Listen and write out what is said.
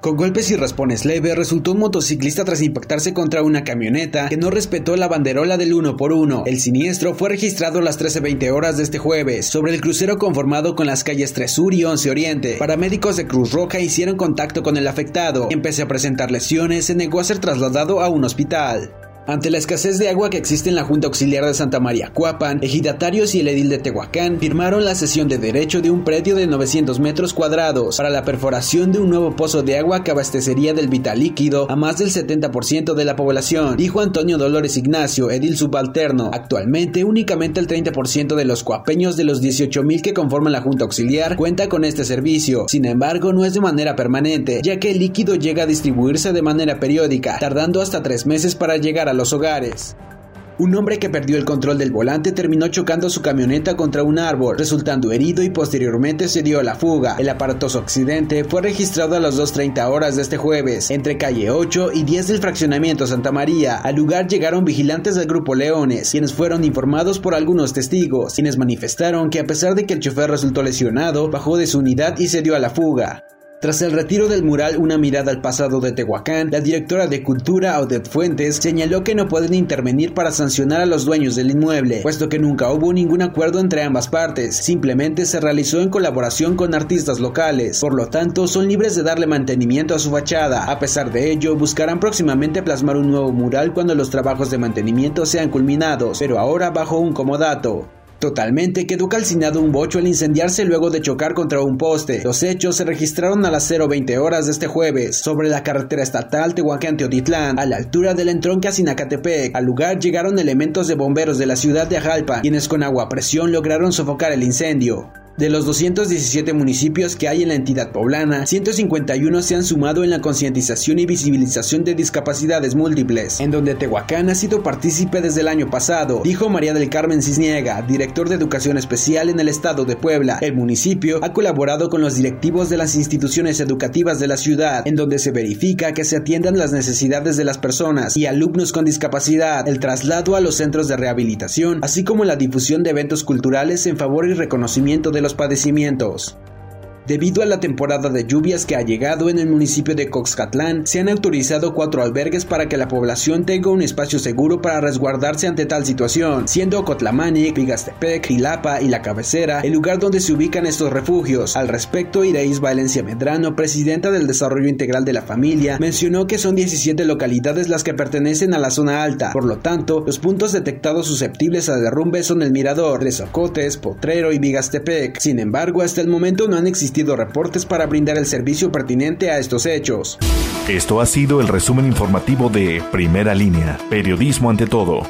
Con golpes y raspones leves resultó un motociclista tras impactarse contra una camioneta que no respetó la banderola del 1 por 1 El siniestro fue registrado a las 13.20 horas de este jueves sobre el crucero conformado con las calles 3 Sur y 11 Oriente. Paramédicos de Cruz Roja hicieron contacto con el afectado y empecé a presentar lesiones, se negó a ser trasladado a un hospital. Ante la escasez de agua que existe en la Junta Auxiliar de Santa María Cuapan, ejidatarios y el edil de Tehuacán firmaron la cesión de derecho de un predio de 900 metros cuadrados para la perforación de un nuevo pozo de agua que abastecería del vital líquido a más del 70% de la población, dijo Antonio Dolores Ignacio, edil subalterno. Actualmente, únicamente el 30% de los cuapeños de los 18.000 que conforman la Junta Auxiliar cuenta con este servicio. Sin embargo, no es de manera permanente, ya que el líquido llega a distribuirse de manera periódica, tardando hasta tres meses para llegar a los hogares. Un hombre que perdió el control del volante terminó chocando su camioneta contra un árbol, resultando herido y posteriormente se dio a la fuga. El aparatoso accidente fue registrado a las 2.30 horas de este jueves, entre calle 8 y 10 del fraccionamiento Santa María. Al lugar llegaron vigilantes del grupo Leones, quienes fueron informados por algunos testigos, quienes manifestaron que a pesar de que el chofer resultó lesionado, bajó de su unidad y se dio a la fuga. Tras el retiro del mural Una mirada al pasado de Tehuacán, la directora de Cultura, Odette Fuentes, señaló que no pueden intervenir para sancionar a los dueños del inmueble, puesto que nunca hubo ningún acuerdo entre ambas partes, simplemente se realizó en colaboración con artistas locales, por lo tanto son libres de darle mantenimiento a su fachada. A pesar de ello, buscarán próximamente plasmar un nuevo mural cuando los trabajos de mantenimiento sean culminados, pero ahora bajo un comodato. Totalmente quedó calcinado un bocho al incendiarse luego de chocar contra un poste. Los hechos se registraron a las 0.20 horas de este jueves sobre la carretera estatal Tehuacán-Teotitlán, a la altura del entronque a Sinacatepec. Al lugar llegaron elementos de bomberos de la ciudad de Ajalpa, quienes con agua a presión lograron sofocar el incendio. De los 217 municipios que hay en la entidad poblana, 151 se han sumado en la concientización y visibilización de discapacidades múltiples, en donde Tehuacán ha sido partícipe desde el año pasado, dijo María del Carmen Cisniega, director de Educación Especial en el estado de Puebla. El municipio ha colaborado con los directivos de las instituciones educativas de la ciudad, en donde se verifica que se atiendan las necesidades de las personas y alumnos con discapacidad, el traslado a los centros de rehabilitación, así como la difusión de eventos culturales en favor y reconocimiento de los padecimientos. Debido a la temporada de lluvias que ha llegado en el municipio de Coxcatlán, se han autorizado cuatro albergues para que la población tenga un espacio seguro para resguardarse ante tal situación, siendo Cotlamani, Vigastepec, Quilapa y La Cabecera el lugar donde se ubican estos refugios. Al respecto, Ireis Valencia Medrano, presidenta del Desarrollo Integral de la Familia, mencionó que son 17 localidades las que pertenecen a la zona alta, por lo tanto, los puntos detectados susceptibles a derrumbe son el Mirador, Lesocotes, Potrero y Vigastepec. Sin embargo, hasta el momento no han existido reportes para brindar el servicio pertinente a estos hechos. Esto ha sido el resumen informativo de Primera Línea, Periodismo ante todo.